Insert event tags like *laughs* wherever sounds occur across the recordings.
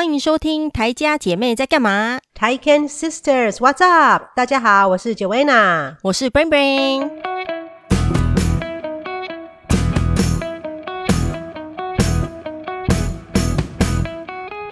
欢迎收听台家姐妹在干嘛？Taiken Sisters，What's up？大家好，我是 Joanna，我是 Brain Brain。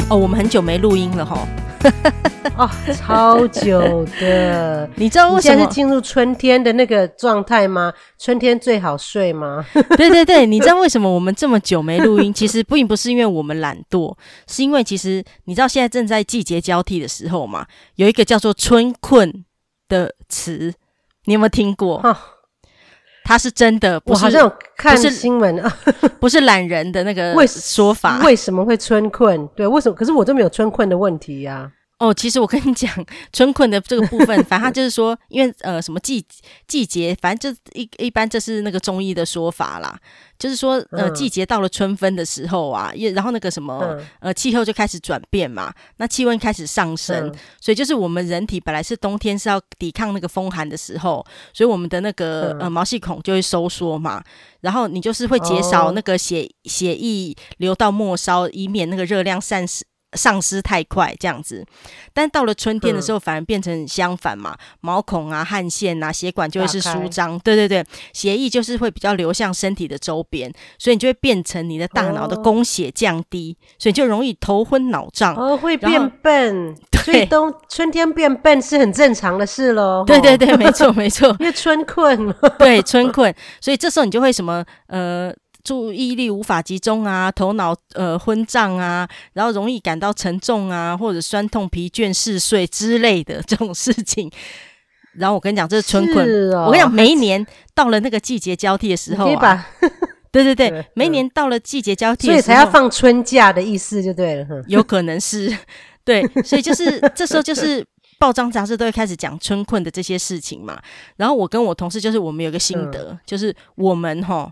哦，我们很久没录音了哈。*laughs* 哦，超久的，你知道为什么现在是进入春天的那个状态吗？春天最好睡吗？*laughs* 对对对，你知道为什么我们这么久没录音？*laughs* 其实并不是因为我们懒惰，是因为其实你知道现在正在季节交替的时候嘛，有一个叫做春困的词，你有没有听过？哦、它是真的，不是我好像有看新闻啊，不是懒人的那个说法。为什么会春困？对，为什么？可是我都没有春困的问题呀、啊。哦，其实我跟你讲，春困的这个部分，反正他就是说，因为呃，什么季季节，反正就一一般这是那个中医的说法啦，就是说呃，季节到了春分的时候啊，也然后那个什么呃，气候就开始转变嘛，那气温开始上升，所以就是我们人体本来是冬天是要抵抗那个风寒的时候，所以我们的那个呃毛细孔就会收缩嘛，然后你就是会减少那个血血液流到末梢，以免那个热量散失。丧失太快这样子，但到了春天的时候，反而变成相反嘛，嗯、毛孔啊、汗腺啊、血管就会是舒张，对对对，血液就是会比较流向身体的周边，所以你就会变成你的大脑的供血降低，哦、所以就容易头昏脑胀，哦，会变笨，所以冬春天变笨是很正常的事喽。对对对，没错没错，*laughs* 因为春困，对春困，所以这时候你就会什么呃。注意力无法集中啊，头脑呃昏胀啊，然后容易感到沉重啊，或者酸痛、疲倦、嗜睡之类的 *laughs* 这种事情。然后我跟你讲，这是春困。是哦、我跟你讲，每一年到了那个季节交替的时候啊，*laughs* 对对 *laughs* 对，每一年到了季节交替的时候，所以才要放春假的意思就对了。有可能是，对，所以就是这时候就是报章杂志都会开始讲春困的这些事情嘛。然后我跟我同事就是我们有个心得，嗯、就是我们齁。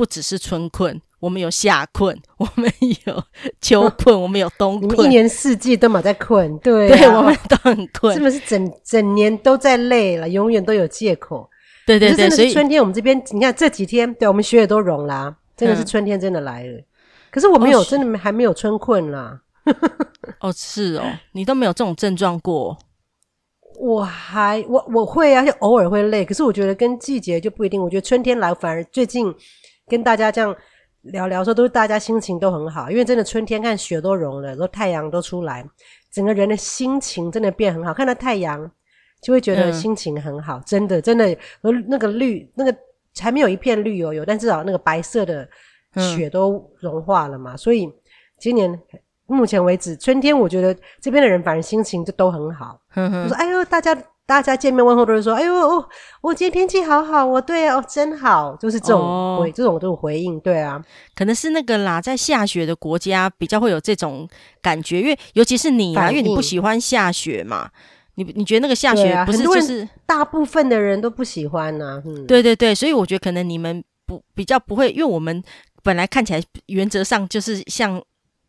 不只是春困，我们有夏困，*laughs* 我们有秋困，我们有冬困，一年四季都嘛在困，对、啊，对，我们都很困，是不是整整年都在累了，永远都有借口？对对对，所以春天我们这边，你看这几天，对我们雪也都融啦，真的是春天真的来了。嗯、可是我没有，哦、真的还没有春困啦。*laughs* 哦，是哦，你都没有这种症状过。我还我我会啊，就偶尔会累，可是我觉得跟季节就不一定。我觉得春天来反而最近。跟大家这样聊聊说，都是大家心情都很好，因为真的春天看雪都融了，然后太阳都出来，整个人的心情真的变很好。看到太阳就会觉得心情很好，嗯、真的真的，而那个绿那个还没有一片绿油油，但至少那个白色的雪都融化了嘛。嗯、所以今年目前为止，春天我觉得这边的人反而心情就都很好。我、嗯、说：“哎呦，大家。”大家见面问候都是说：“哎呦哦，我今天天气好好哦，对啊，哦，真好。”就是这种回、哦、这种这种回应，对啊，可能是那个啦，在下雪的国家比较会有这种感觉，因为尤其是你啊，因为你不喜欢下雪嘛，你你觉得那个下雪不是就是大部分的人都不喜欢呢、啊？嗯，对对对，所以我觉得可能你们不比较不会，因为我们本来看起来原则上就是像。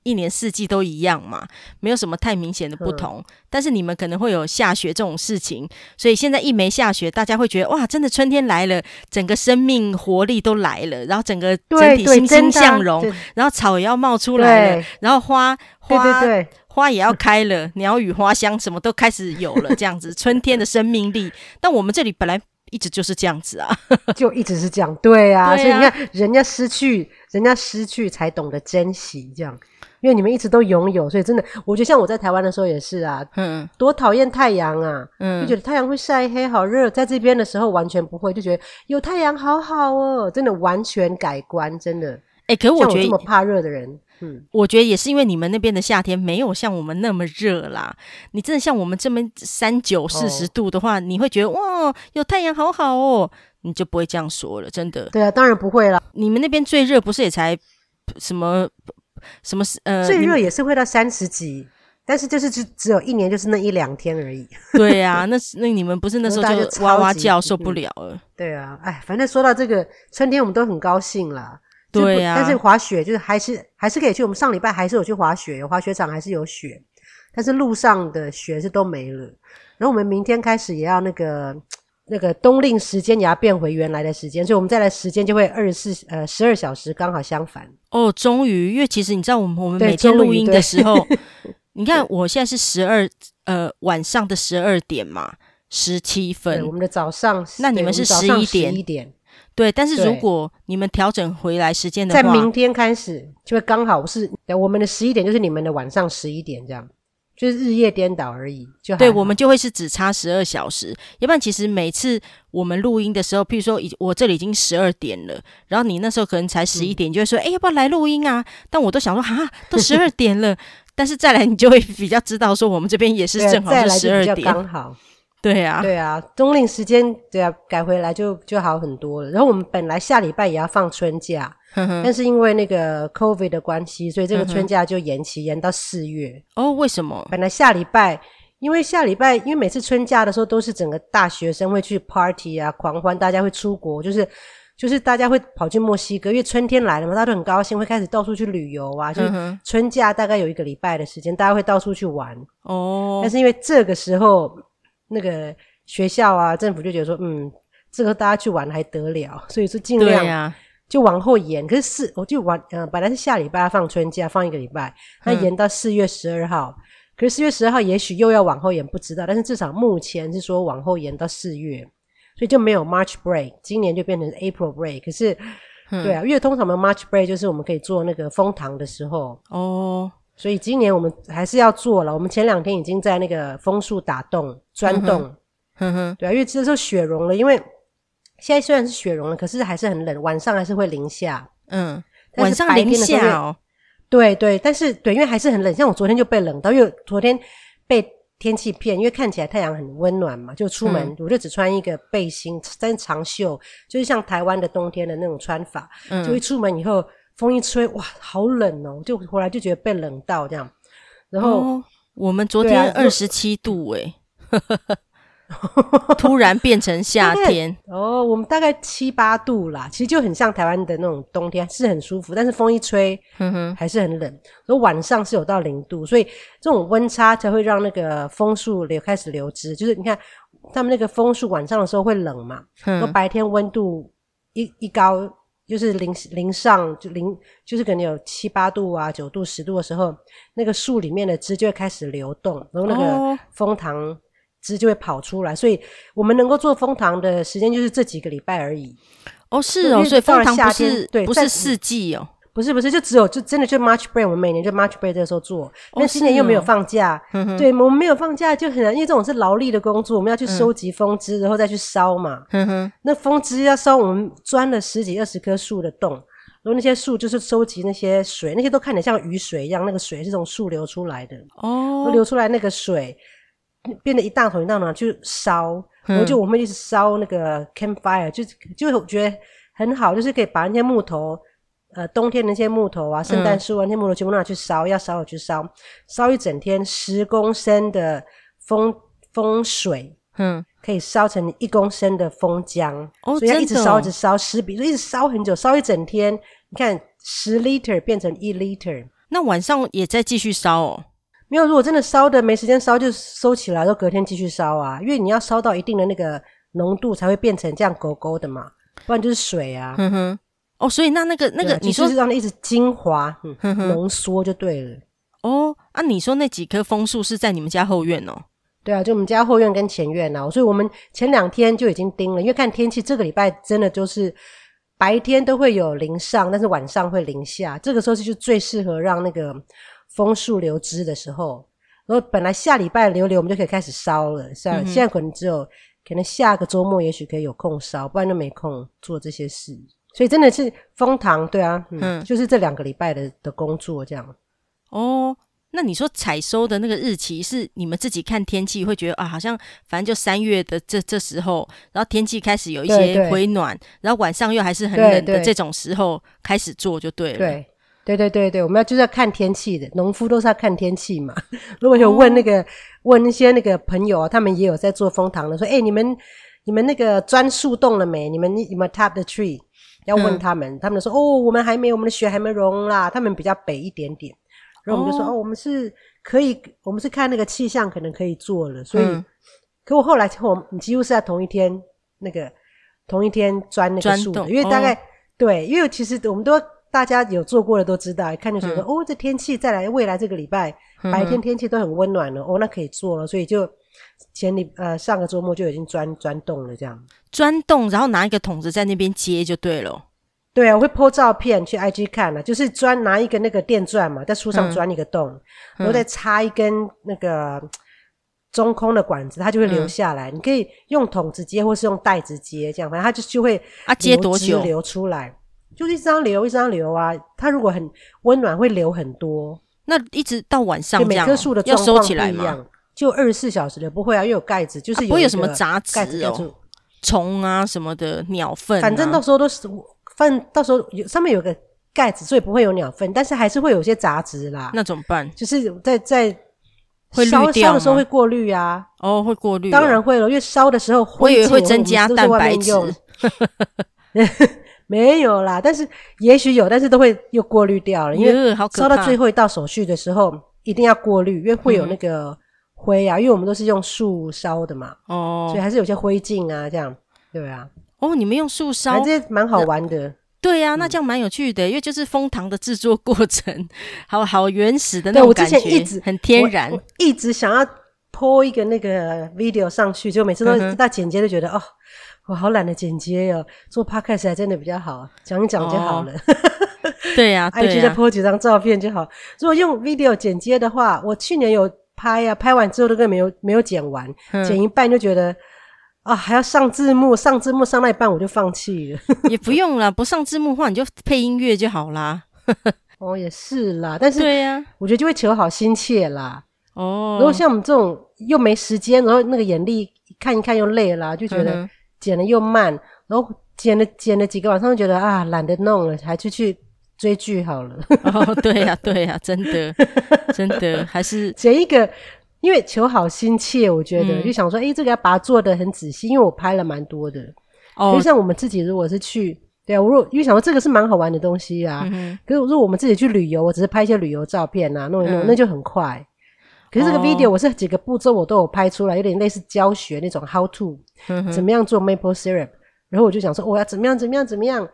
一年四季都一样嘛，没有什么太明显的不同。嗯、但是你们可能会有下雪这种事情，所以现在一没下雪，大家会觉得哇，真的春天来了，整个生命活力都来了，然后整个整体欣欣向荣，然后草也要冒出来了，然后花花花也要开了，鸟语花香什么都开始有了，这样子 *laughs* 春天的生命力。但我们这里本来一直就是这样子啊，*laughs* 就一直是这样，对啊。所以你看，人家失去，人家失去才懂得珍惜，这样。因为你们一直都拥有，所以真的，我觉得像我在台湾的时候也是啊，嗯，多讨厌太阳啊，嗯，就觉得太阳会晒黑，好热，在这边的时候完全不会，就觉得有太阳好好哦，真的完全改观，真的。哎、欸，可我觉得这么怕热的人，嗯，我觉得也是因为你们那边的夏天没有像我们那么热啦。你真的像我们这边三九四十度的话，哦、你会觉得哇，有太阳好好哦，你就不会这样说了，真的。对啊，当然不会啦。你们那边最热不是也才什么？什么是呃？最热也是会到三十几，但是就是只只有一年，就是那一两天而已。*laughs* 对呀、啊，那那你们不是那时候就哇哇叫受不了了？嗯、对啊，哎，反正说到这个春天，我们都很高兴啦。对呀、啊，但是滑雪就是还是还是可以去。我们上礼拜还是有去滑雪，有滑雪场还是有雪，但是路上的雪是都没了。然后我们明天开始也要那个。那个冬令时间也要变回原来的时间，所以我们再来时间就会二十四呃十二小时刚好相反。哦，终于，因为其实你知道，我们我们每天录音的时候，*laughs* 你看我现在是十二呃晚上的十二点嘛，十七分。我们的早上，那你们是十一点。一点。对，但是如果你们调整回来时间的话，在明天开始就会刚好是我们的十一点，就是你们的晚上十一点这样。就是日夜颠倒而已，就对我们就会是只差十二小时。要不然，其实每次我们录音的时候，譬如说，已我这里已经十二点了，然后你那时候可能才十一点，就会说：“哎、欸，要不要来录音啊？”但我都想说：“哈，都 *laughs* 十二点了。”但是再来，你就会比较知道说，我们这边也是正好是十二点，刚好。对啊，对啊，冬令时间对啊，改回来就就好很多了。然后我们本来下礼拜也要放春假。但是因为那个 COVID 的关系，所以这个春假就延期，延到四月。哦，为什么？本来下礼拜，因为下礼拜，因为每次春假的时候都是整个大学生会去 party 啊，狂欢，大家会出国，就是就是大家会跑去墨西哥，因为春天来了嘛，大家都很高兴，会开始到处去旅游啊。就是春假大概有一个礼拜的时间，大家会到处去玩。哦。但是因为这个时候，那个学校啊，政府就觉得说，嗯，这个大家去玩还得了，所以说尽量。啊。就往后延，可是四我就玩呃，本来是下礼拜要放春假，放一个礼拜，那延到四月十二号。嗯、可是四月十二号也许又要往后延，不知道。但是至少目前是说往后延到四月，所以就没有 March break，今年就变成 April break。可是，嗯、对啊，因为通常我们 March break 就是我们可以做那个封糖的时候哦，所以今年我们还是要做了。我们前两天已经在那个枫树打洞钻洞，嗯哼，对啊，因为这时候雪融了，因为。现在虽然是雪融了，可是还是很冷，晚上还是会零下。嗯，晚上零下哦。对对，但是对，因为还是很冷。像我昨天就被冷到，因为昨天被天气骗，因为看起来太阳很温暖嘛，就出门、嗯、我就只穿一个背心，但长袖，就是像台湾的冬天的那种穿法。嗯，就一出门以后，风一吹，哇，好冷哦！就回来就觉得被冷到这样。然后、哦、我们昨天二十七度诶 *laughs* 突然变成夏天哦，我们大概七八度啦，其实就很像台湾的那种冬天，是很舒服。但是风一吹，嗯哼，还是很冷。所以晚上是有到零度，所以这种温差才会让那个枫树流开始流枝。就是你看，他们那个枫树晚上的时候会冷嘛，然后白天温度一一高，就是零零上就零，就是可能有七八度啊、九度、十度的时候，那个树里面的汁就会开始流动，然后那个蜂糖。汁就会跑出来，所以我们能够做蜂糖的时间就是这几个礼拜而已。哦，是哦，所以蜂糖不是对，不是四季哦，不是不是，就只有就真的就 March break，我们每年就 March break 这个时候做，但今年又没有放假，对，我们没有放假就很难，因为这种是劳力的工作，我们要去收集蜂枝，然后再去烧嘛。那蜂枝要烧，我们钻了十几二十棵树的洞，然后那些树就是收集那些水，那些都看起来像雨水一样，那个水是从树流出来的。哦，流出来那个水。变得一大桶一大桶去烧，然后就我们一直烧那个 campfire，就就觉得很好，就是可以把那些木头，呃，冬天那些木头啊，圣诞树啊，那些木头全部拿去烧，要烧就去烧，烧一整天，十公升的风风水，嗯，可以烧成一公升的风浆，哦，所以要一直烧一直烧，十比，所以一直烧很久，烧一整天，你看十 liter 变成一 liter，那晚上也在继续烧哦。没有，如果真的烧的没时间烧，就收起来，然后隔天继续烧啊。因为你要烧到一定的那个浓度，才会变成这样勾勾的嘛，不然就是水啊。嗯哼，哦，所以那那个那个，你说是让它一直精华，浓缩就对了。哦，啊，你说那几棵枫树是在你们家后院哦？对啊，就我们家后院跟前院啊。所以我们前两天就已经盯了，因为看天气，这个礼拜真的就是白天都会有零上，但是晚上会零下，这个时候是就最适合让那个。枫树流枝的时候，然后本来下礼拜流流，我们就可以开始烧了。是啊，现在可能只有可能下个周末，也许可以有空烧，不然就没空做这些事。所以真的是封糖，对啊，嗯，嗯就是这两个礼拜的的工作这样。哦，那你说采收的那个日期是你们自己看天气会觉得啊，好像反正就三月的这这时候，然后天气开始有一些回暖，对对然后晚上又还是很冷的这种时候开始做就对了。对。对对对对对，我们要就是要看天气的，农夫都是要看天气嘛。如果有问那个、哦、问那些那个朋友，他们也有在做蜂糖的，说：“哎，你们你们那个钻树洞了没？你们你们 tap the tree？” 要问他们，嗯、他们说：“哦，我们还没，我们的雪还没融啦。”他们比较北一点点，然后我们就说：“哦，哦，我们是可以，我们是看那个气象，可能可以做了。”所以，嗯、可我后来我你几乎是在同一天那个同一天钻那个树的，因为大概、哦、对，因为其实我们都。大家有做过的都知道，一看就觉得、嗯、哦，这天气再来未来这个礼拜、嗯、白天天气都很温暖了，哦，那可以做了，所以就前你呃上个周末就已经钻钻洞了，这样钻洞，然后拿一个桶子在那边接就对了。对啊，我会 po 照片去 IG 看了，就是钻拿一个那个电钻嘛，在树上钻一个洞，嗯、然后再插一根那个中空的管子，它就会流下来。嗯、你可以用桶子接，或是用袋子接，这样反正它就就会啊接多久流出来。就一张流一张流啊，它如果很温暖，会流很多。那一直到晚上，每棵树的状况不一样，就二十四小时的不会啊，又有盖子，就是有、啊、不会有什么杂质哦，虫啊什么的，鸟粪、啊，反正到时候都是，反正到时候有上面有个盖子，所以不会有鸟粪，但是还是会有些杂质啦。那怎么办？就是在在会烧烧的时候会过滤啊。哦，会过滤、哦，当然会了，因为烧的时候会会会增加蛋白质。*laughs* 没有啦，但是也许有，但是都会又过滤掉了，因为烧到最后一道手续的时候，一定要过滤，因为会有那个灰啊，嗯、因为我们都是用树烧的嘛，哦，所以还是有些灰烬啊，这样，对啊。哦，你们用树烧，这蛮好玩的。对呀、啊，那这样蛮有趣的，因为就是蜂糖的制作过程，*laughs* 好好原始的那种感觉，我之前一直很天然，一直想要 po 一个那个 video 上去，就每次都到剪接都觉得、嗯、哦。我好懒得剪接哦，做 podcast 还真的比较好，讲一讲就好了。哦、对呀、啊，*laughs* 对呀、啊，IG 再 po 几张照片就好。如果用 video 剪接的话，我去年有拍呀、啊，拍完之后都根本没有没有剪完，嗯、剪一半就觉得啊，还要上字幕，上字幕上那一半我就放弃了。*laughs* 也不用啦，不上字幕的话你就配音乐就好啦。*laughs* 哦，也是啦，但是对呀，我觉得就会求好心切啦。哦，如果像我们这种又没时间，然后那个眼力看一看又累了啦，就觉得。嗯剪的又慢，然后剪了剪了几个晚上，就觉得啊懒得弄了，还是去追剧好了。哦，对呀、啊、对呀、啊，真的 *laughs* 真的还是剪一个，因为求好心切，我觉得、嗯、就想说，哎，这个要把它做得很仔细，因为我拍了蛮多的。哦，就像我们自己如果是去，对啊，我如果因为想说这个是蛮好玩的东西啊，嗯、可是如果我们自己去旅游，我只是拍一些旅游照片啊，弄一弄、嗯、那就很快。可是这个 video 我是几个步骤我都有拍出来，有点类似教学那种 how to，怎么样做 maple syrup，然后我就想说我要怎么样怎么样怎么样，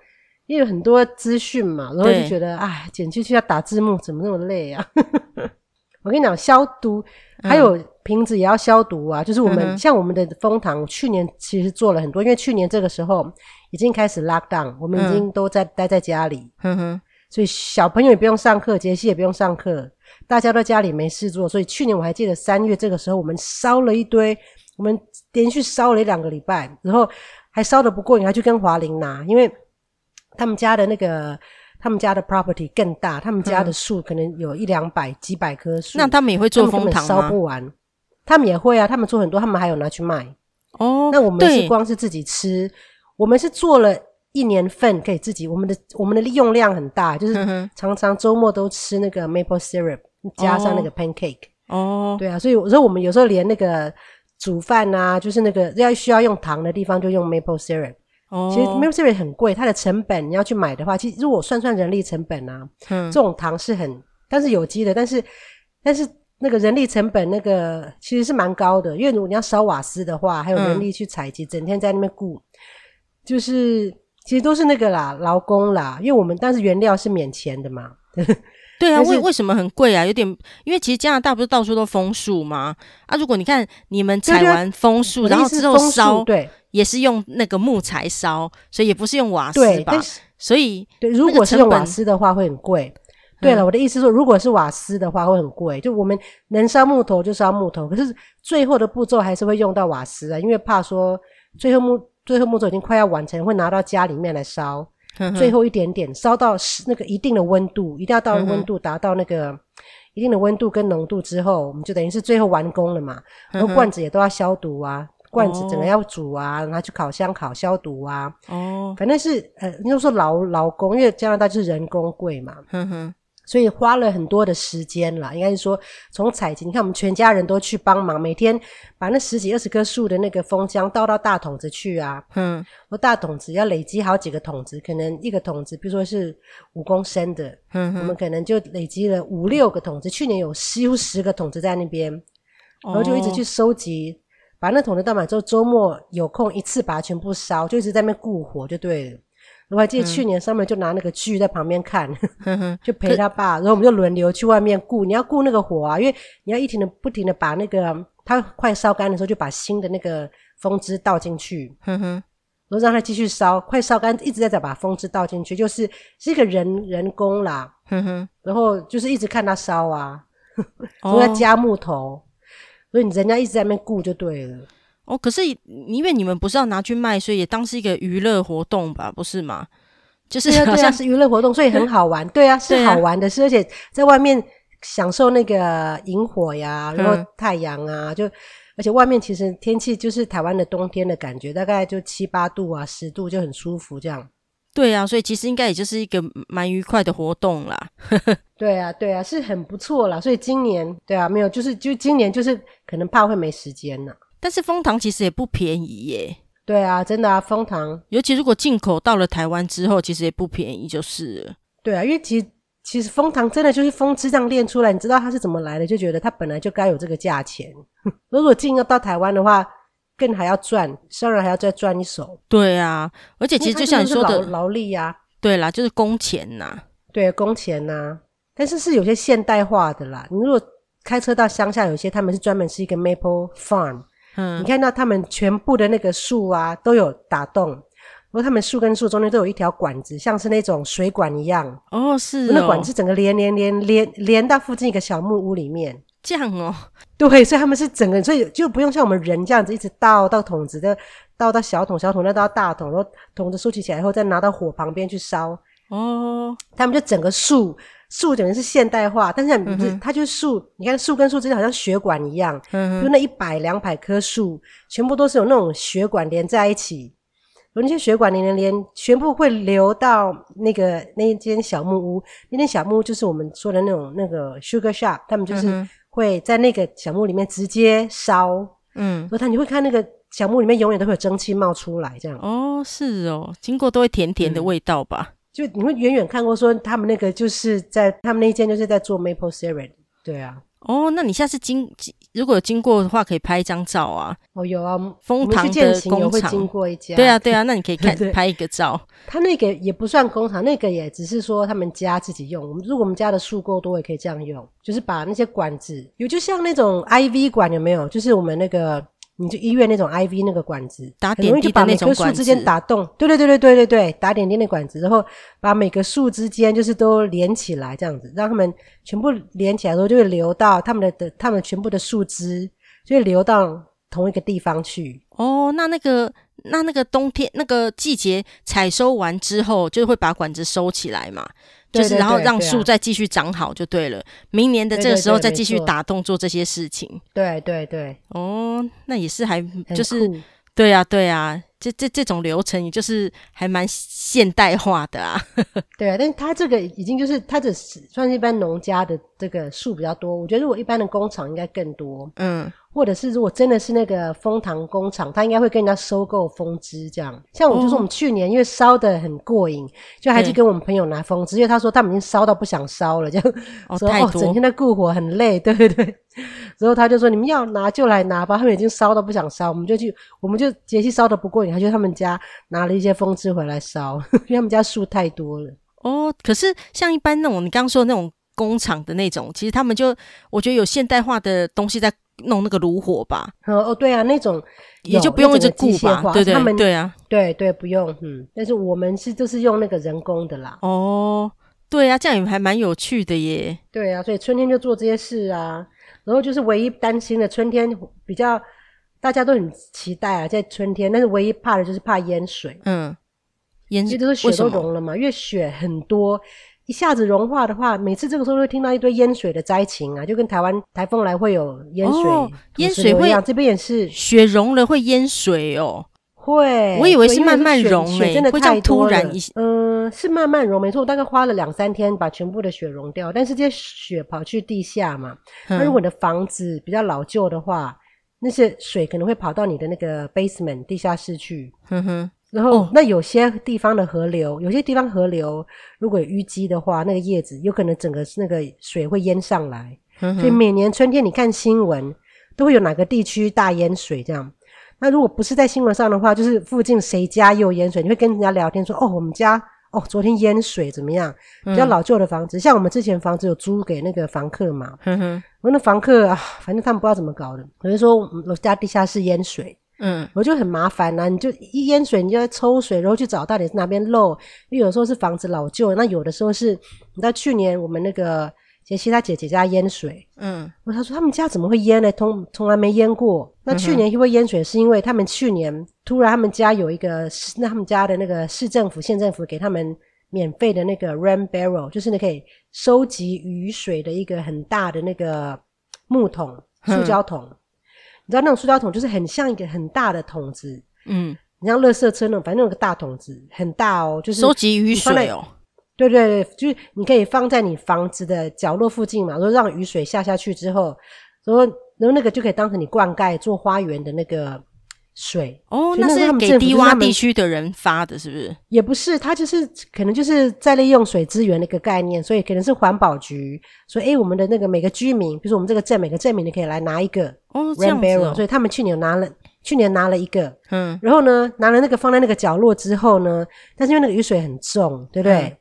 因为很多资讯嘛，然后就觉得哎，剪进去要打字幕，怎么那么累啊？*laughs* 我跟你讲，消毒还有瓶子也要消毒啊，就是我们像我们的蜂糖，去年其实做了很多，因为去年这个时候已经开始 lock down，我们已经都在待在家里，所以小朋友也不用上课，杰西也不用上课。大家都家里没事做，所以去年我还记得三月这个时候，我们烧了一堆，我们连续烧了一两个礼拜，然后还烧的不过瘾，还去跟华林拿，因为他们家的那个他们家的 property 更大，他们家的树可能有一两百、几百棵树。那他们也会做枫糖吗？烧不完，他们也会啊，他们做很多，他们还有拿去卖。哦，那我们是光是自己吃，我们是做了。一年份可以自己，我们的我们的利用量很大，就是常常周末都吃那个 maple syrup，加上那个 pancake。哦，对啊，所以我说我们有时候连那个煮饭啊，就是那个要需要用糖的地方就用 maple syrup。哦，其实 milk syrup 很贵，它的成本你要去买的话，其实如果算算人力成本啊，嗯，这种糖是很，但是有机的，但是但是那个人力成本那个其实是蛮高的，因为如果你要烧瓦斯的话，还有人力去采集，整天在那边顾，就是。其实都是那个啦，劳工啦，因为我们但是原料是免钱的嘛。对啊，为为什么很贵啊？有点，因为其实加拿大不是到处都枫树吗？啊，如果你看你们采完枫树，然后之后烧，对，也是用那个木材烧，所以也不是用瓦斯吧？所以对，如果是用瓦斯的话会很贵。对了，我的意思是说，如果是瓦斯的话会很贵，就我们能烧木头就烧木头，可是最后的步骤还是会用到瓦斯啊，因为怕说最后木。最后木头已经快要完成，会拿到家里面来烧，呵呵最后一点点烧到那个一定的温度，一定要到温度达到那个一定的温度跟浓度之后，我们就等于是最后完工了嘛。然后罐子也都要消毒啊，罐子整个要煮啊，拿去烤箱烤消毒啊。哦，反正是呃，你就说劳劳工，因为加拿大就是人工贵嘛。呵呵所以花了很多的时间啦，应该是说从采集，你看我们全家人都去帮忙，每天把那十几二十棵树的那个蜂浆倒到大桶子去啊，嗯，我大桶子要累积好几个桶子，可能一个桶子，比如说是五公升的，嗯，我们可能就累积了五六个桶子，去年有几乎十个桶子在那边，然后就一直去收集，把那桶子倒满之后，周末有空一次把它全部烧，就一直在那边顾火就对了。我还记得去年 Summer 就拿那个锯在旁边看，*laughs* 嗯、就陪他爸，然后我们就轮流去外面顾。你要顾那个火啊，因为你要一停的不停的把那个它快烧干的时候，就把新的那个蜂汁倒进去，哼哼，然后让它继续烧，快烧干，一直在在把蜂汁倒进去，就是是一个人人工啦，哼哼，然后就是一直看它烧啊，*laughs* 哦、所以要加木头，所以你人家一直在那边顾就对了。哦，可是因为你们不是要拿去卖，所以也当是一个娱乐活动吧，不是吗？就是好像是娱乐活动，所以很好玩。对啊，*laughs* 是好玩的是，而且在外面享受那个萤火呀，然后太阳啊，就而且外面其实天气就是台湾的冬天的感觉，大概就七八度啊，十度就很舒服这样。对啊，所以其实应该也就是一个蛮愉快的活动啦。*laughs* 对啊，对啊，是很不错啦。所以今年对啊，没有就是就今年就是可能怕会没时间了。但是蜂糖其实也不便宜耶。对啊，真的啊，蜂糖，尤其如果进口到了台湾之后，其实也不便宜，就是了。对啊，因为其实其实蜂糖真的就是蜂汁这样炼出来，你知道它是怎么来的，就觉得它本来就该有这个价钱。*laughs* 如果进要到台湾的话，更还要赚，商人还要再赚一手。对啊，而且其实就像你说的劳力呀，对啦，就是工钱呐，对，工钱呐。但是是有些现代化的啦，你如果开车到乡下，有些他们是专门是一个 maple farm。嗯，你看到他们全部的那个树啊，都有打洞，然后他们树跟树中间都有一条管子，像是那种水管一样。哦，是哦，那管子整个连连连连连到附近一个小木屋里面。这样哦，对，所以他们是整个，所以就不用像我们人这样子一直倒到桶子的，倒到小桶，小桶再倒到大桶，然后桶子竖起起来以后再拿到火旁边去烧。哦，他们就整个树。树等于是现代化，但是不是、嗯、它就是树。你看树跟树之间好像血管一样，嗯、就那一百两百棵树，全部都是有那种血管连在一起。有那些血管连连连，全部会流到那个那一间小木屋。那间小木屋就是我们说的那种那个 sugar shop，他们就是会在那个小木屋里面直接烧。嗯，然后他你会看那个小木屋里面永远都会有蒸汽冒出来，这样。哦，是哦，经过都会甜甜的味道吧。嗯就你会远远看过，说他们那个就是在他们那一间就是在做 maple syrup，对啊。哦，那你下次经如果有经过的话，可以拍一张照啊。哦，有啊，枫糖的工厂会经过一家。对啊，对啊，那你可以看 *laughs* 拍一个照。他那个也不算工厂，那个也只是说他们家自己用。我们如果我们家的树够多，也可以这样用，就是把那些管子，有就像那种 IV 管有没有？就是我们那个。你就医院那种 IV 那个管子，打点滴把每棵树之间打洞。对对对对对对对，打点滴的管子，然后把每个树之间就是都连起来，这样子让他们全部连起来之后，就会流到他们的的他们全部的树枝，就会流到同一个地方去。哦，那那个那那个冬天那个季节采收完之后，就会把管子收起来嘛。就是，然后让树再继续长好就对了。明年的这个时候再继续打洞做这些事情。对对对，哦，那也是还就是，对啊对啊，这这这种流程也就是还蛮现代化的啊。*laughs* 对啊，但是它这个已经就是它这算是一般农家的这个树比较多。我觉得如果一般的工厂应该更多。嗯。或者是如果真的是那个蜂糖工厂，他应该会跟人家收购蜂汁这样。像我就是我们去年因为烧的很过瘾，就还去跟我们朋友拿蜂汁，因为他说他们已经烧到不想烧了，这样哦，说哦整天在顾火很累，对不对。*laughs* 然后他就说你们要拿就来拿吧，他们已经烧到不想烧，我们就去，我们就节气烧的不过瘾，他就他们家拿了一些蜂汁回来烧，*laughs* 因为他们家树太多了。哦，可是像一般那种你刚刚说的那种工厂的那种，其实他们就我觉得有现代化的东西在。弄那个炉火吧，哦对啊，那种也就不用一直顾吧，对对对，对啊，对对不用，嗯，但是我们是就是用那个人工的啦。哦，对啊，这样也还蛮有趣的耶。对啊，所以春天就做这些事啊，然后就是唯一担心的春天比较大家都很期待啊，在春天，但是唯一怕的就是怕淹水，嗯，淹水都是雪都融了嘛，因为雪很多。一下子融化的话，每次这个时候会听到一堆淹水的灾情啊，就跟台湾台风来会有淹水、哦、淹水会一样，这边也是雪融了会淹水哦。会，我以为是慢慢融诶、欸，真的太突然一些。嗯，是慢慢融，没错，我大概花了两三天把全部的雪融掉，但是这些雪跑去地下嘛，那、嗯、如果你的房子比较老旧的话，那些水可能会跑到你的那个 basement 地下室去。哼哼。然后、哦，那有些地方的河流，有些地方河流如果有淤积的话，那个叶子有可能整个那个水会淹上来。嗯、所以每年春天你看新闻，都会有哪个地区大淹水这样。那如果不是在新闻上的话，就是附近谁家又淹水，你会跟人家聊天说：“哦，我们家哦，昨天淹水怎么样？”比较老旧的房子，嗯、像我们之前房子有租给那个房客嘛，嗯哼，我那房客啊，反正他们不知道怎么搞的，我就说我家地下室淹水，嗯，我就很麻烦呐、啊，你就一淹水，你就要抽水，然后去找到底是哪边漏，因为有时候是房子老旧，那有的时候是，你知道去年我们那个。杰西他姐姐家淹水，嗯，我他说他们家怎么会淹呢？从从来没淹过。那去年因为淹水，是因为他们去年突然他们家有一个，那他们家的那个市政府、县政府给他们免费的那个 rain barrel，就是你可以收集雨水的一个很大的那个木桶、塑胶桶。嗯、你知道那种塑胶桶就是很像一个很大的桶子，嗯，你像垃圾车那种，反正那个大桶子很大哦，就是收集雨水哦。对对对，就是你可以放在你房子的角落附近嘛，然后让雨水下下去之后，然后然后那个就可以当成你灌溉做花园的那个水。哦，那是给低洼地区的人发的，是不是？也不是，它就是可能就是在利用水资源的一个概念，所以可能是环保局说，哎，我们的那个每个居民，比如说我们这个镇每个镇民，你可以来拿一个哦，rain barrel，所以他们去年拿了，去年拿了一个，嗯，然后呢，拿了那个放在那个角落之后呢，但是因为那个雨水很重，对不对？嗯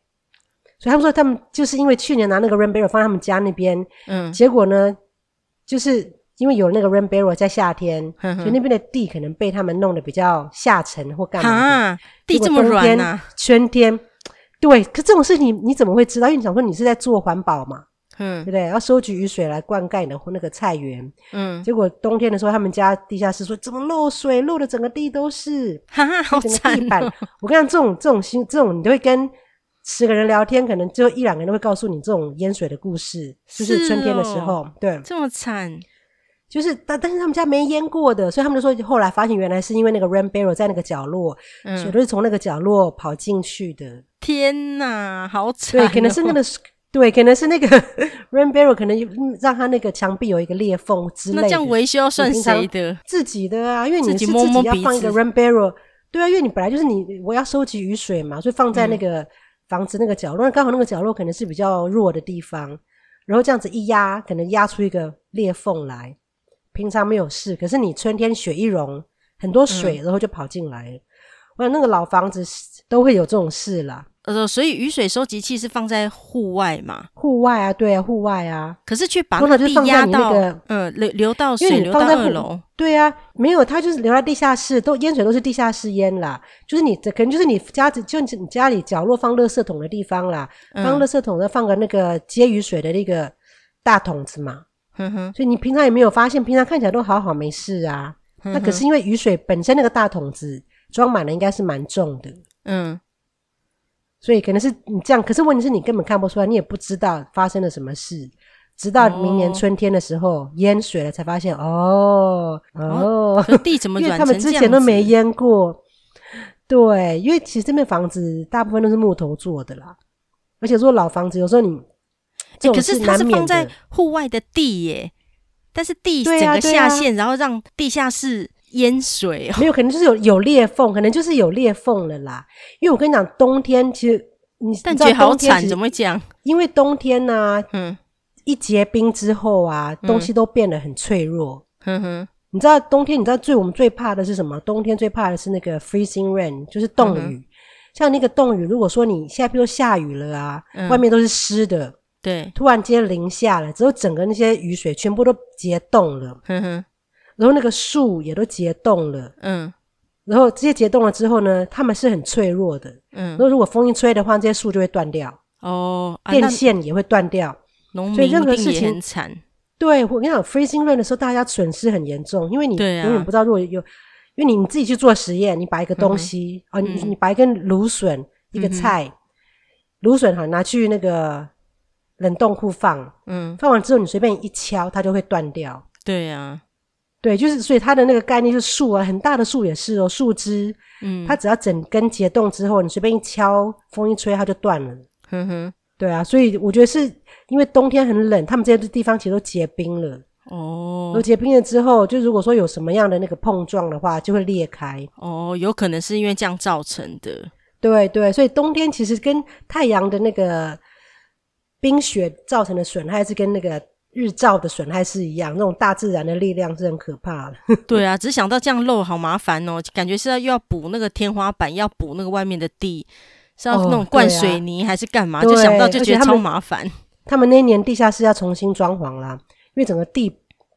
所以他们说，他们就是因为去年拿那个 rain barrel 放在他们家那边，嗯，结果呢，就是因为有那个 rain barrel 在夏天，所以那边的地可能被他们弄得比较下沉或干嘛。啊，地这么软啊，春天，对，可这种事情你怎么会知道？因为你想说你是在做环保嘛，嗯，对不对？要收集雨水来灌溉你的那个菜园，嗯，结果冬天的时候，他们家地下室说怎么漏水，漏的整个地都是，哈哈，好惨哦！我跟你讲，这种这种心，这种你都会跟。十个人聊天，可能就一两个人会告诉你这种淹水的故事，就是春天的时候，对，这么惨，就是但但是他们家没淹过的，所以他们就说后来发现原来是因为那个 rain barrel 在那个角落，嗯、水都是从那个角落跑进去的。天哪，好惨、哦！对，可能是那个，对，可能是那个 rain barrel 可能让他那个墙壁有一个裂缝之类的。那这样维修要算谁的？自己的啊，因为你是自己要放一个 rain barrel，对啊，因为你本来就是你我要收集雨水嘛，所以放在那个。嗯房子那个角落，刚好那个角落可能是比较弱的地方，然后这样子一压，可能压出一个裂缝来。平常没有事，可是你春天雪一融，很多水，然后就跑进来了。我想那个老房子都会有这种事啦。呃，所以雨水收集器是放在户外嘛？户外啊，对啊，户外啊。可是去把那个地压到，那个、嗯，流流到水流到二楼。对啊，没有，它就是流到地下室，都淹水都是地下室淹啦。就是你这可能就是你家子，就你家里角落放垃圾桶的地方啦，嗯、放垃圾桶的放个那个接雨水的那个大桶子嘛。嗯哼。所以你平常也没有发现，平常看起来都好好没事啊。嗯、那可是因为雨水本身那个大桶子装满了，应该是蛮重的。嗯。所以可能是你这样，可是问题是你根本看不出来，你也不知道发生了什么事，直到明年春天的时候、哦、淹水了，才发现哦哦，哦地怎么 *laughs* 软成这样子？因为他们之前都没淹过。对，因为其实这边房子大部分都是木头做的啦，而且如果老房子，有时候你可是它是放在户外的地耶，但是地整个下陷，啊啊、然后让地下室。淹水、哦、没有，可能就是有有裂缝，可能就是有裂缝了啦。因为我跟你讲，冬天其实你但觉得好惨，怎么会这样？因为冬天呢、啊，嗯，一结冰之后啊，东西都变得很脆弱。嗯哼，你知道冬天，你知道最我们最怕的是什么？冬天最怕的是那个 freezing rain，就是冻雨。嗯、像那个冻雨，如果说你现在比如说下雨了啊，嗯、外面都是湿的，对，突然间零下了，之后整个那些雨水全部都结冻了。嗯哼。然后那个树也都结冻了，嗯，然后这些结冻了之后呢，它们是很脆弱的，嗯，然后如果风一吹的话，这些树就会断掉，哦，电线也会断掉，农民一定也很惨。对，我跟你讲，freezing rain 的时候，大家损失很严重，因为你永远不知道如果有，因为你你自己去做实验，你把一个东西啊，你你把一根芦笋，一个菜，芦笋哈，拿去那个冷冻库放，嗯，放完之后你随便一敲，它就会断掉。对呀。对，就是所以它的那个概念是树啊，很大的树也是哦，树枝，嗯，它只要整根结冻之后，你随便一敲，风一吹，它就断了。哼哼，对啊，所以我觉得是因为冬天很冷，他们这些地方其实都结冰了。哦，都结冰了之后，就如果说有什么样的那个碰撞的话，就会裂开。哦，有可能是因为这样造成的。对对，所以冬天其实跟太阳的那个冰雪造成的损害是跟那个。日照的损害是一样，那种大自然的力量是很可怕的。*laughs* 对啊，只想到这样漏好麻烦哦，感觉是要又要补那个天花板，要补那个外面的地，是要那种灌水泥还是干嘛？就想到就觉得超麻烦。他们那一年地下室要重新装潢啦，因为整个地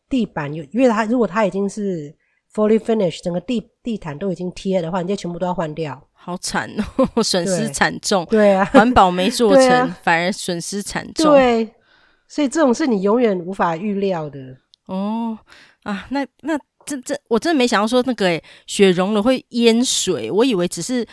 地板有，因为它如果它已经是 fully finished，整个地地毯都已经贴了的话，你就全部都要换掉。好惨哦，*laughs* 损失惨重。对啊，环保没做成，*laughs* 啊、反而损失惨重。对，所以这种是你永远无法预料的。哦啊，那那这这，我真的没想到说那个诶，雪融了会淹水，我以为只是，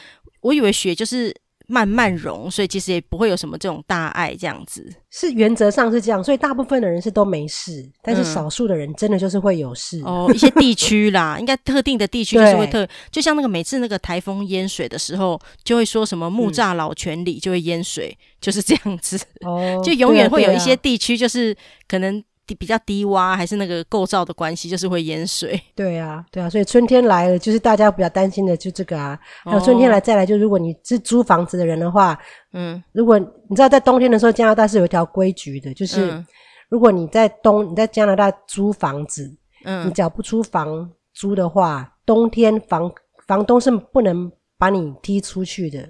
我以为雪就是。慢慢融，所以其实也不会有什么这种大碍这样子。是原则上是这样，所以大部分的人是都没事，但是少数的人真的就是会有事。嗯、哦，一些地区啦，*laughs* 应该特定的地区就是会特，就像那个每次那个台风淹水的时候，就会说什么木栅老泉里就会淹水，嗯、就是这样子。哦，*laughs* 就永远会有一些地区就是可能。比较低洼，还是那个构造的关系，就是会淹水。对啊，对啊，所以春天来了，就是大家比较担心的，就这个啊。还有春天来再来，就如果你是租房子的人的话，嗯，如果你知道在冬天的时候，加拿大是有一条规矩的，就是如果你在冬你在加拿大租房子，嗯，你缴不出房租的话，冬天房房东是不能把你踢出去的。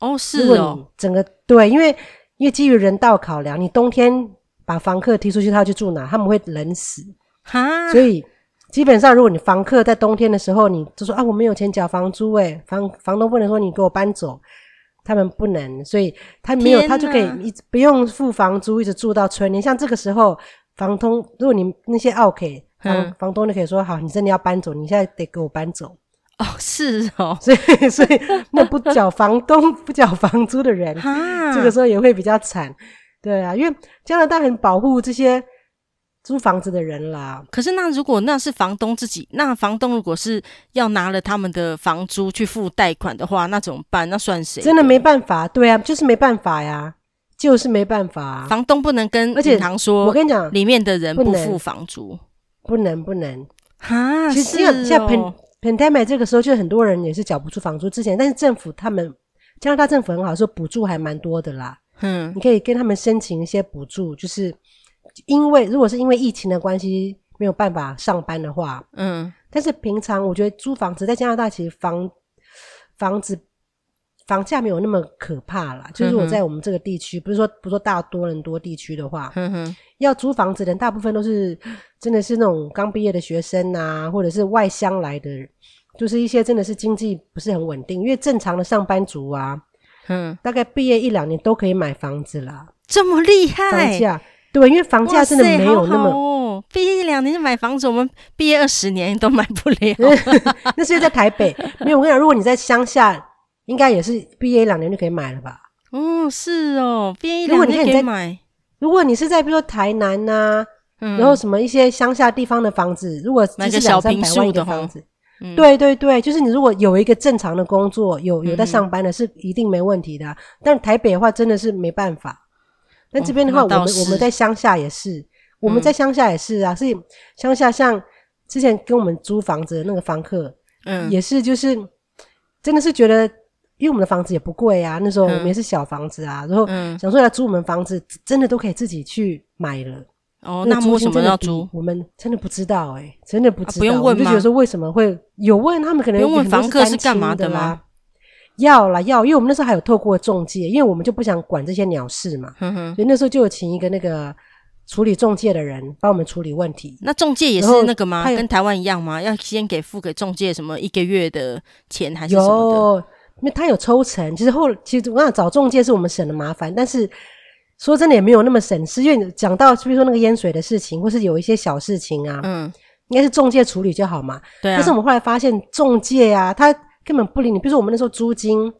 哦，是哦，整个对，因为因为基于人道考量，你冬天。把房客踢出去，他要去住哪？他们会冷死哈。所以基本上，如果你房客在冬天的时候，你就说啊，我没有钱缴房租，诶，房房东不能说你给我搬走，他们不能，所以他没有，他就可以一直不用付房租，一直住到春天。像这个时候，房东如果你那些 OK，房房东就可以说好，你真的要搬走，你现在得给我搬走。哦，是哦，所以 *laughs* 所以那不缴房东不缴房租的人，这个时候也会比较惨。对啊，因为加拿大很保护这些租房子的人啦。可是那如果那是房东自己，那房东如果是要拿了他们的房租去付贷款的话，那怎么办？那算谁？真的没办法，对啊，就是没办法呀，就是没办法。房东不能跟银行说，我跟你讲，里面的人不付房租，不能不能哈。其实像像 pandemic 这个时候，就很多人也是缴不出房租之前，但是政府他们加拿大政府很好，说补助还蛮多的啦。嗯，你可以跟他们申请一些补助，就是因为如果是因为疫情的关系没有办法上班的话，嗯，但是平常我觉得租房子在加拿大其实房房子房价没有那么可怕啦。就是我在我们这个地区，不是说不是说大多伦多地区的话，嗯哼，要租房子的人大部分都是真的是那种刚毕业的学生啊，或者是外乡来的，就是一些真的是经济不是很稳定，因为正常的上班族啊。嗯，大概毕业一两年都可以买房子了，这么厉害？房价对，因为房价真的没有那么哦。毕业一两年就买房子，我们毕业二十年都买不了。*laughs* 那是在台北，没有。我跟你讲，如果你在乡下，应该也是毕业一两年就可以买了吧？哦，是哦，毕业一两年可以买。如果你是在比如说台南呐、啊，嗯、然后什么一些乡下地方的房子，如果只是两三百万一个房子。嗯、对对对，就是你如果有一个正常的工作，有有在上班的，是一定没问题的、但台北的话，真的是没办法。但这边的话，哦、我们我们在乡下也是，嗯、我们在乡下也是啊。所以乡下像之前跟我们租房子的那个房客，嗯，也是就是真的是觉得，因为我们的房子也不贵啊，那时候我们也是小房子啊，嗯、然后想说来租我们房子，真的都可以自己去买了。哦，那为什么要租？我们真的不知道哎、欸，真的不知道。不用问吗？就觉得说为什么会有问？他们可能不用问房客是干嘛的吗？要啦要，因为我们那时候还有透过中介，因为我们就不想管这些鸟事嘛。嗯哼。所以那时候就有请一个那个处理中介的人帮我们处理问题。那中介也是那个吗？跟台湾一样吗？要先给付给中介什么一个月的钱还是什么的？有，因为他有抽成。其实后其实我想找中介是我们省的麻烦，但是。说真的也没有那么省事，因为讲到比如说那个淹水的事情，或是有一些小事情啊，嗯，应该是中介处理就好嘛。对啊。但是我们后来发现，中介啊，他根本不理你。比如说我们那时候租金，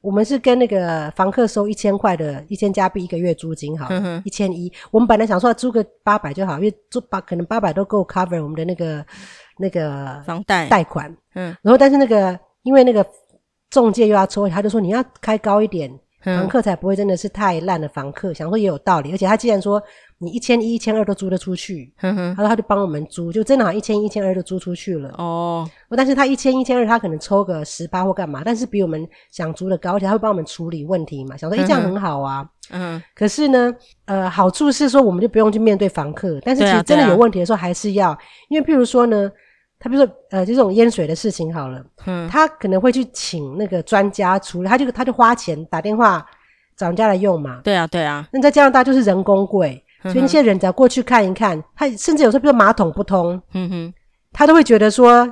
我们是跟那个房客收一千块的，一千加币一个月租金，好，一千一。我们本来想说要租个八百就好，因为租八可能八百都够 cover 我们的那个那个房贷贷款。嗯。然后但是那个因为那个中介又要抽，他就说你要开高一点。房客才不会真的是太烂的房客。想说也有道理，而且他既然说你一千一、一千二都租得出去，他说他就帮我们租，就真的好像一千一、一千二就租出去了。哦，但是他一千一、一千二，他可能抽个十八或干嘛，但是比我们想租的高，而且他会帮我们处理问题嘛。想说，哎，这样很好啊。嗯，可是呢，呃，好处是说我们就不用去面对房客，但是其实真的有问题的时候还是要，因为譬如说呢。他比如说，呃，就这种淹水的事情好了，嗯，他可能会去请那个专家处理，他就他就花钱打电话找人家来用嘛。对啊，对啊。那在加拿大就是人工贵，所以那些人只要过去看一看，他甚至有时候比如说马桶不通，嗯哼，他都会觉得说，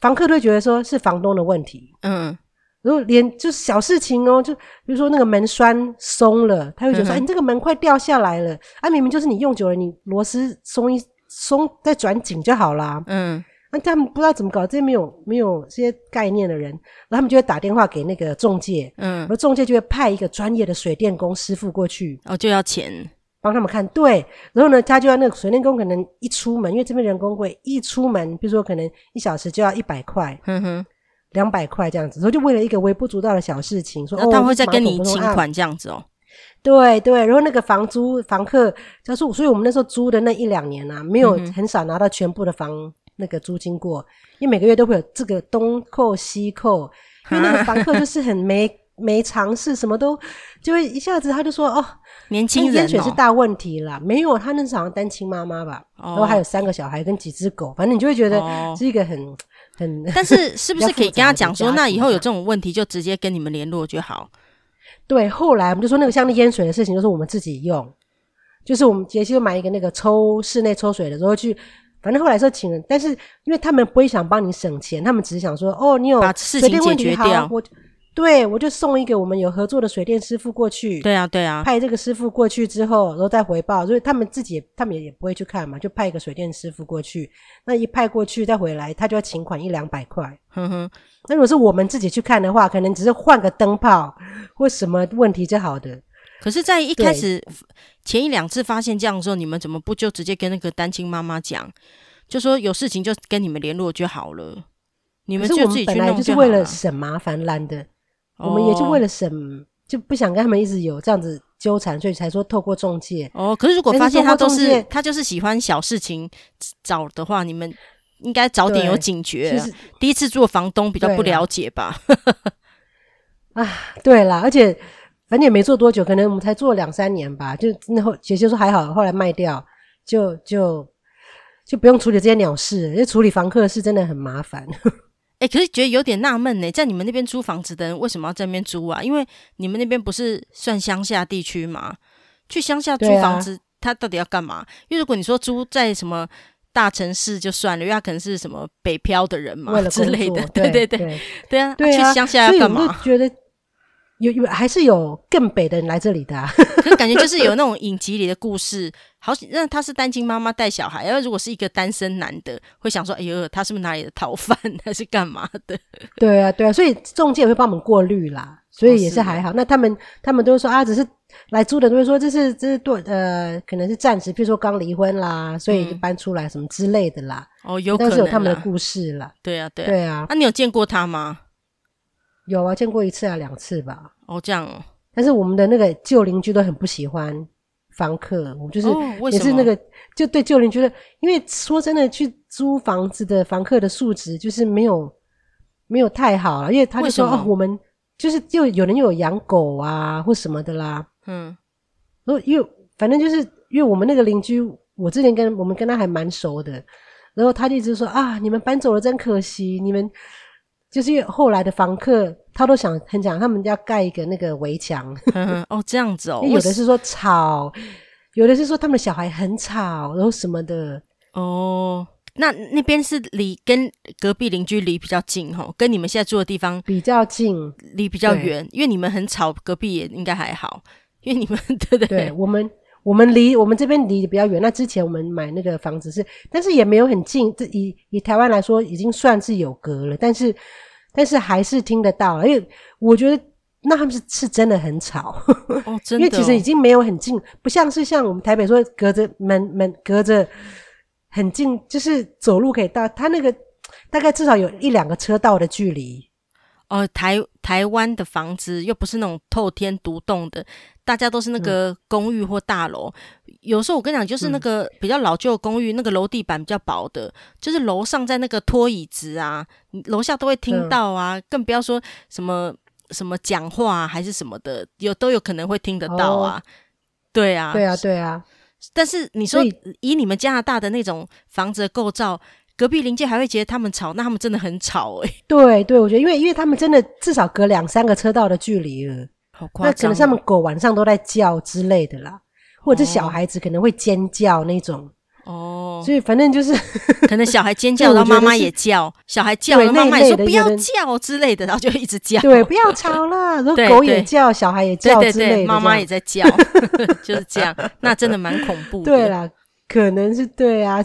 房客都会觉得说是房东的问题，嗯，如果连就是小事情哦，就比如说那个门栓松了，他会觉得说，哎、这个门快掉下来了，啊，明明就是你用久了，你螺丝松一松再转紧就好啦。嗯。那他们不知道怎么搞，这些没有没有这些概念的人，然后他们就会打电话给那个中介，嗯，然后中介就会派一个专业的水电工师傅过去，哦，就要钱。帮他们看，对，然后呢，他就要那个水电工可能一出门，因为这边人工贵，一出门，比如说可能一小时就要一百块，嗯哼，两百块这样子，然后就为了一个微不足道的小事情，说哦，他会再跟你请款这样子哦，对对，然后那个房租房客他说，所以我们那时候租的那一两年啊，没有很少拿到全部的房。那个租金过，因为每个月都会有这个东扣西扣，因为那个房客就是很没没尝试，什么都就会一下子他就说哦，年轻人淹水是大问题啦，没有，他那时候好像单亲妈妈吧，然后还有三个小孩跟几只狗，反正你就会觉得是一个很很。但是是不是可以跟他讲说，那以后有这种问题就直接跟你们联络就好？对，后来我们就说那个像那淹水的事情，就是我们自己用，就是我们杰西就买一个那个抽室内抽水的时候去。反正后来说请人，但是因为他们不会想帮你省钱，他们只是想说，哦，你有水电问题，好，我对我就送一个我们有合作的水电师傅过去。对啊，对啊，派这个师傅过去之后，然后再回报，所以他们自己也他们也也不会去看嘛，就派一个水电师傅过去。那一派过去再回来，他就要请款一两百块。哼哼，那如果是我们自己去看的话，可能只是换个灯泡或什么问题就好的。可是，在一开始前一两次发现这样的时候，你们怎么不就直接跟那个单亲妈妈讲，就说有事情就跟你们联络就好了？你们就自己去弄就是为了省麻烦懒的，哦、我们也就为了省，就不想跟他们一直有这样子纠缠，所以才说透过中介。哦，可是如果发现他都是，是他就是喜欢小事情找的话，你们应该早点有警觉。其实第一次做房东比较不了解吧？*laughs* 啊，对啦，而且。反正也没做多久，可能我们才做两三年吧。就那后姐姐说还好，后来卖掉，就就就不用处理这些鸟事，因为处理房客的事真的很麻烦。*laughs* 哎、欸，可是觉得有点纳闷呢，在你们那边租房子的人为什么要在那边租啊？因为你们那边不是算乡下地区吗？去乡下租房子，啊、他到底要干嘛？因为如果你说租在什么大城市就算了，因为他可能是什么北漂的人嘛之类的，对对对对，对啊，对啊，去乡下要干嘛？觉得。有有还是有更北的人来这里的，啊，*laughs* 可感觉就是有那种影集里的故事，好，那他是单亲妈妈带小孩，然后如果是一个单身男的，会想说，哎呦，他是不是哪里的逃犯，*laughs* 还是干嘛的？对啊，对啊，所以中介会帮我们过滤啦，所以也是还好。哦，那他们他们都说啊，只是来租的，都会说这是这是多呃，可能是暂时，比如说刚离婚啦，所以就搬出来什么之类的啦。嗯、哦，有可能，但是有他们的故事啦。对啊，对啊，对啊。那、啊、你有见过他吗？有啊，见过一次啊，两次吧。哦，这样哦。但是我们的那个旧邻居都很不喜欢房客，我就是也是那个，就对旧邻居的，因为说真的，去租房子的房客的素质就是没有没有太好了，因为他就说哦，我们就是又有人又有养狗啊或什么的啦，嗯，然后又反正就是因为我们那个邻居，我之前跟我们跟他还蛮熟的，然后他就一直说啊，你们搬走了真可惜，你们。就是因为后来的房客，他都想很想他们家盖一个那个围墙。*laughs* 哦，这样子哦。有的是说吵，有的是说他们的小孩很吵，然后什么的。哦，那那边是离跟隔壁邻居离比较近哦，跟你们现在住的地方比较近，离比较远。因为你们很吵，隔壁也应该还好。因为你们 *laughs* 对对对，我们我们离我们这边离比较远。那之前我们买那个房子是，但是也没有很近。这以以台湾来说，已经算是有隔了，但是。但是还是听得到，因为我觉得那他们是是真的很吵，哦，*laughs* 真的哦，因为其实已经没有很近，不像是像我们台北说隔着门门隔着很近，就是走路可以到，他那个大概至少有一两个车道的距离。哦，台台湾的房子又不是那种透天独栋的，大家都是那个公寓或大楼。嗯、有时候我跟你讲，就是那个比较老旧的公寓，嗯、那个楼地板比较薄的，就是楼上在那个拖椅子啊，楼下都会听到啊，嗯、更不要说什么什么讲话、啊、还是什么的，有都有可能会听得到啊。哦、对啊，对啊，对啊。但是你说以你们加拿大的那种房子的构造。隔壁邻居还会觉得他们吵，那他们真的很吵哎、欸。对对，我觉得因为因为他们真的至少隔两三个车道的距离了，好夸张。那可能他们狗晚上都在叫之类的啦，或者是小孩子可能会尖叫那种。哦，所以反正就是 *laughs* 可能小孩尖叫，然后妈妈也叫，小孩叫，然后妈妈也说不要叫之类的，然后就一直叫。对，不要吵了。然后狗也叫，小孩也叫之类的，妈妈也在叫，*laughs* 就是这样。那真的蛮恐怖的。对啦，可能是对啊。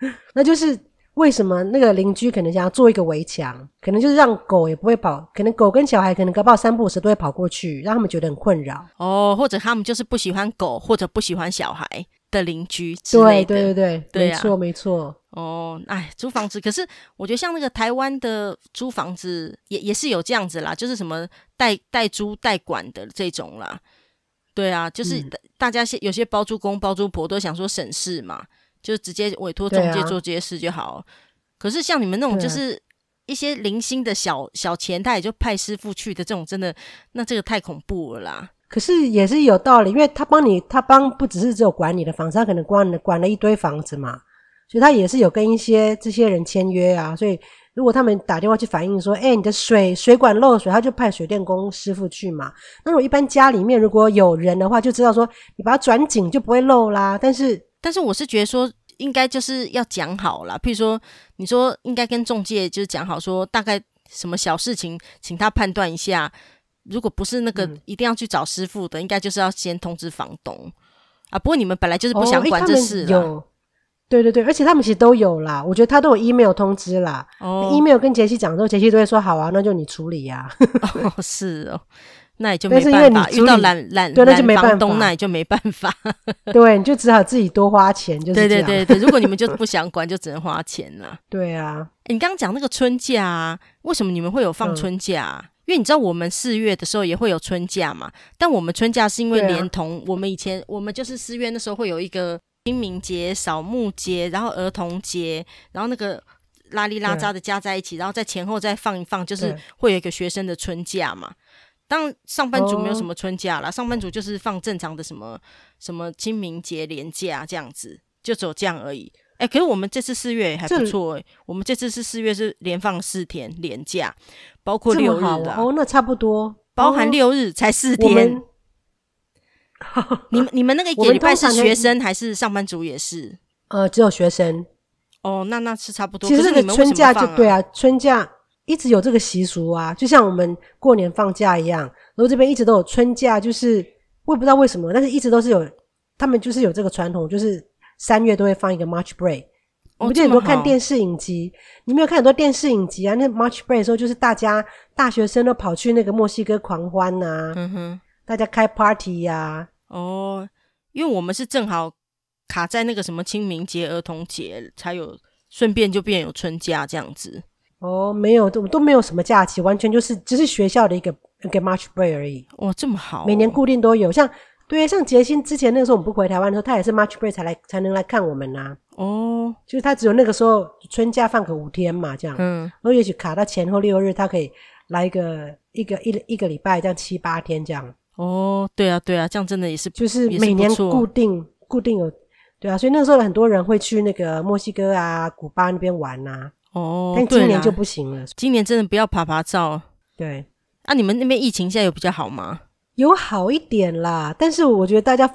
*laughs* 那就是为什么那个邻居可能想要做一个围墙，可能就是让狗也不会跑，可能狗跟小孩可能隔不好三步五时都会跑过去，让他们觉得很困扰哦，或者他们就是不喜欢狗或者不喜欢小孩的邻居之类的。对对对对，没错没错。哦，哎，租房子，可是我觉得像那个台湾的租房子也也是有这样子啦，就是什么代代租代管的这种啦。对啊，就是大家有些包租公包租婆都想说省事嘛。就直接委托中介做这些事就好。啊、可是像你们那种，就是一些零星的小小钱，他也就派师傅去的这种，真的，那这个太恐怖了啦。可是也是有道理，因为他帮你，他帮不只是只有管你的房子，他可能管了管了一堆房子嘛，所以他也是有跟一些这些人签约啊。所以如果他们打电话去反映说，哎、欸，你的水水管漏水，他就派水电工师傅去嘛。那我一般家里面如果有人的话，就知道说你把它转紧就不会漏啦。但是但是我是觉得说，应该就是要讲好了，譬如说，你说应该跟中介就是讲好，说大概什么小事情，请他判断一下。如果不是那个一定要去找师傅的，嗯、应该就是要先通知房东啊。不过你们本来就是不想管这事啦。有，对对对，而且他们其实都有啦。我觉得他都有 email 通知啦。哦，email 跟杰西讲之后，杰西都会说好啊，那就你处理呀、啊。*laughs* 哦，是哦。那也就没办法，遇到懒懒对，那就没办法，那也就没办法。*laughs* 对，你就只好自己多花钱，就是。对对对对，如果你们就不想管，就只能花钱了。*laughs* 对啊，欸、你刚刚讲那个春假啊，为什么你们会有放春假、啊？嗯、因为你知道我们四月的时候也会有春假嘛，但我们春假是因为连同、啊、我们以前我们就是四月的时候会有一个清明节、扫墓节，然后儿童节，然后那个拉里拉扎的加在一起，然后在前后再放一放，就是会有一个学生的春假嘛。当上班族没有什么春假啦，哦、上班族就是放正常的什么什么清明节连假这样子，就只有这样而已。哎、欸，可是我们这次四月还不错哎、欸，我们这次是四月是连放四天连假，包括六日的哦，那差不多，包含六日才四天。们 *laughs* 你们你们那个一个 *laughs* 礼拜是学生还是上班族也是？呃，只有学生。哦，那那是差不多。其实你们春假就对啊，春假。一直有这个习俗啊，就像我们过年放假一样，然后这边一直都有春假，就是我也不知道为什么，但是一直都是有，他们就是有这个传统，就是三月都会放一个 March Break。我们就很多看电视影集，你没有看很多电视影集啊？那 March Break 的时候，就是大家大学生都跑去那个墨西哥狂欢呐、啊，嗯哼，大家开 party 呀、啊。哦，因为我们是正好卡在那个什么清明节、儿童节，才有顺便就变有春假这样子。哦，没有，都都没有什么假期，完全就是只是学校的一个一个 March Break 而已。哇，这么好，每年固定都有。像对，像杰星之前那个时候我们不回台湾的时候，他也是 March Break 才来才能来看我们呐、啊。哦，就是他只有那个时候春假放个五天嘛，这样。嗯，然后也许卡到前后六日，他可以来一个一个一一个礼拜这样七八天这样。哦，对啊，对啊，这样真的也是就是每年固定固定有，对啊，所以那个时候很多人会去那个墨西哥啊、古巴那边玩呐、啊。哦，但今年就不行了。今年真的不要爬爬照。对，啊，你们那边疫情现在有比较好吗？有好一点啦，但是我觉得大家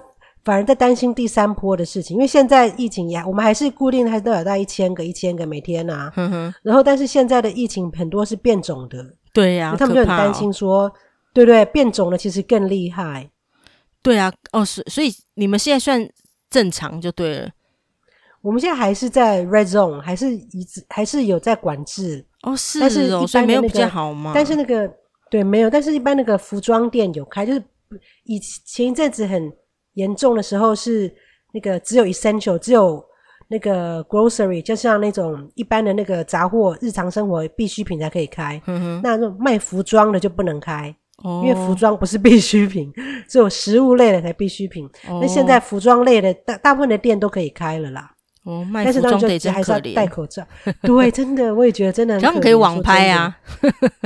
反而在担心第三波的事情，因为现在疫情也我们还是固定还是都有在一千个一千个每天啊。嗯哼。然后，但是现在的疫情很多是变种的。对呀、啊，他们就很担心说，哦、对，不对，变种的其实更厉害。对啊，哦，所所以你们现在算正常就对了。我们现在还是在 red zone，还是一直还是有在管制哦，是哦，但是一般的、那个、所以没有比较好吗？但是那个对没有，但是一般那个服装店有开，就是以前一阵子很严重的时候是那个只有 essential，只有那个 grocery，就像那种一般的那个杂货，日常生活必需品才可以开。嗯哼，那种卖服装的就不能开，哦，因为服装不是必需品，只有食物类的才必需品。哦，那现在服装类的大大部分的店都可以开了啦。哦，卖服装得真可怜，还是要戴口罩。对，真的，我也觉得真的。*laughs* 他们可以网拍啊。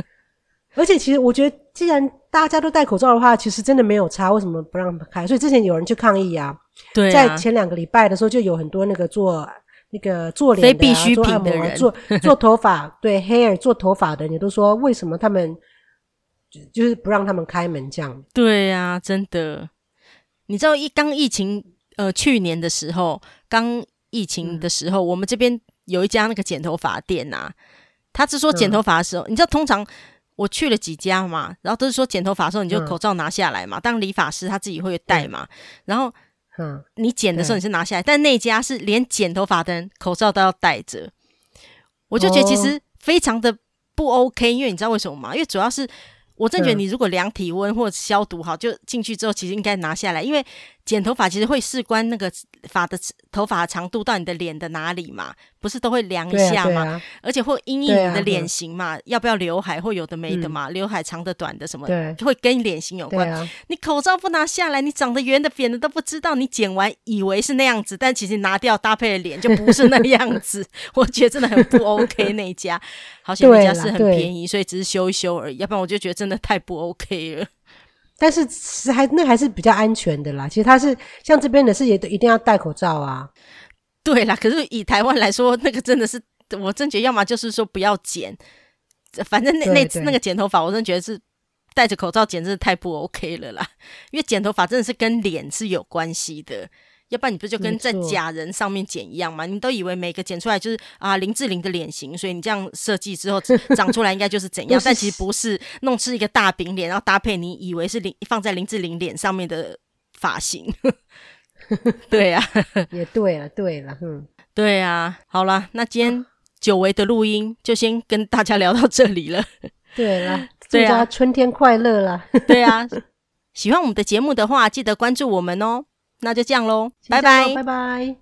*laughs* 而且其实我觉得，既然大家都戴口罩的话，其实真的没有差，为什么不让开？所以之前有人去抗议啊。对啊，在前两个礼拜的时候，就有很多那个做那个做脸的、啊、必需品的人做做头发，对 hair 做头发的人也都说，为什么他们就就是不让他们开门这样？对呀、啊，真的。你知道一刚疫情呃去年的时候，刚疫情的时候，嗯、我们这边有一家那个剪头发店呐、啊，他是说剪头发的时候，嗯、你知道通常。我去了几家嘛，然后都是说剪头发的时候你就口罩拿下来嘛，嗯、当理发师他自己会戴嘛，然后，嗯，你剪的时候你是拿下来，但那家是连剪头发的人口罩都要戴着，我就觉得其实非常的不 OK，因为你知道为什么吗？因为主要是我真觉得你如果量体温或者消毒好，就进去之后其实应该拿下来，因为。剪头发其实会事关那个发的头发的长度到你的脸的哪里嘛，不是都会量一下吗？啊啊、而且会因应你的脸型嘛，啊、要不要刘海或有的没的嘛，刘、嗯、海长的短的什么的，就会跟脸型有关。啊、你口罩不拿下来，你长得圆的扁的都不知道，你剪完以为是那样子，但其实拿掉搭配的脸就不是那样子。*laughs* 我觉得真的很不 OK 那一家，好像那家是很便宜，所以只是修一修而已，要不然我就觉得真的太不 OK 了。但是是还那还是比较安全的啦。其实他是像这边的是也都一定要戴口罩啊。对啦，可是以台湾来说，那个真的是我真觉得，要么就是说不要剪，反正那那次那那个剪头发，我真觉得是戴着口罩剪，真的太不 OK 了啦。因为剪头发真的是跟脸是有关系的。要不然你不就跟在假人上面剪一样吗？你都以为每个剪出来就是啊林志玲的脸型，所以你这样设计之后长 *laughs* 出来应该就是怎样？但其实不是，弄出一个大饼脸，然后搭配你以为是林放在林志玲脸上面的发型。*laughs* 对呀、啊，也对了，对了，嗯，对呀、啊。好了，那今天久违的录音就先跟大家聊到这里了。*laughs* 对了，祝大家春天快乐啦！对啊，喜欢我们的节目的话，记得关注我们哦。那就这样喽，拜拜，拜拜。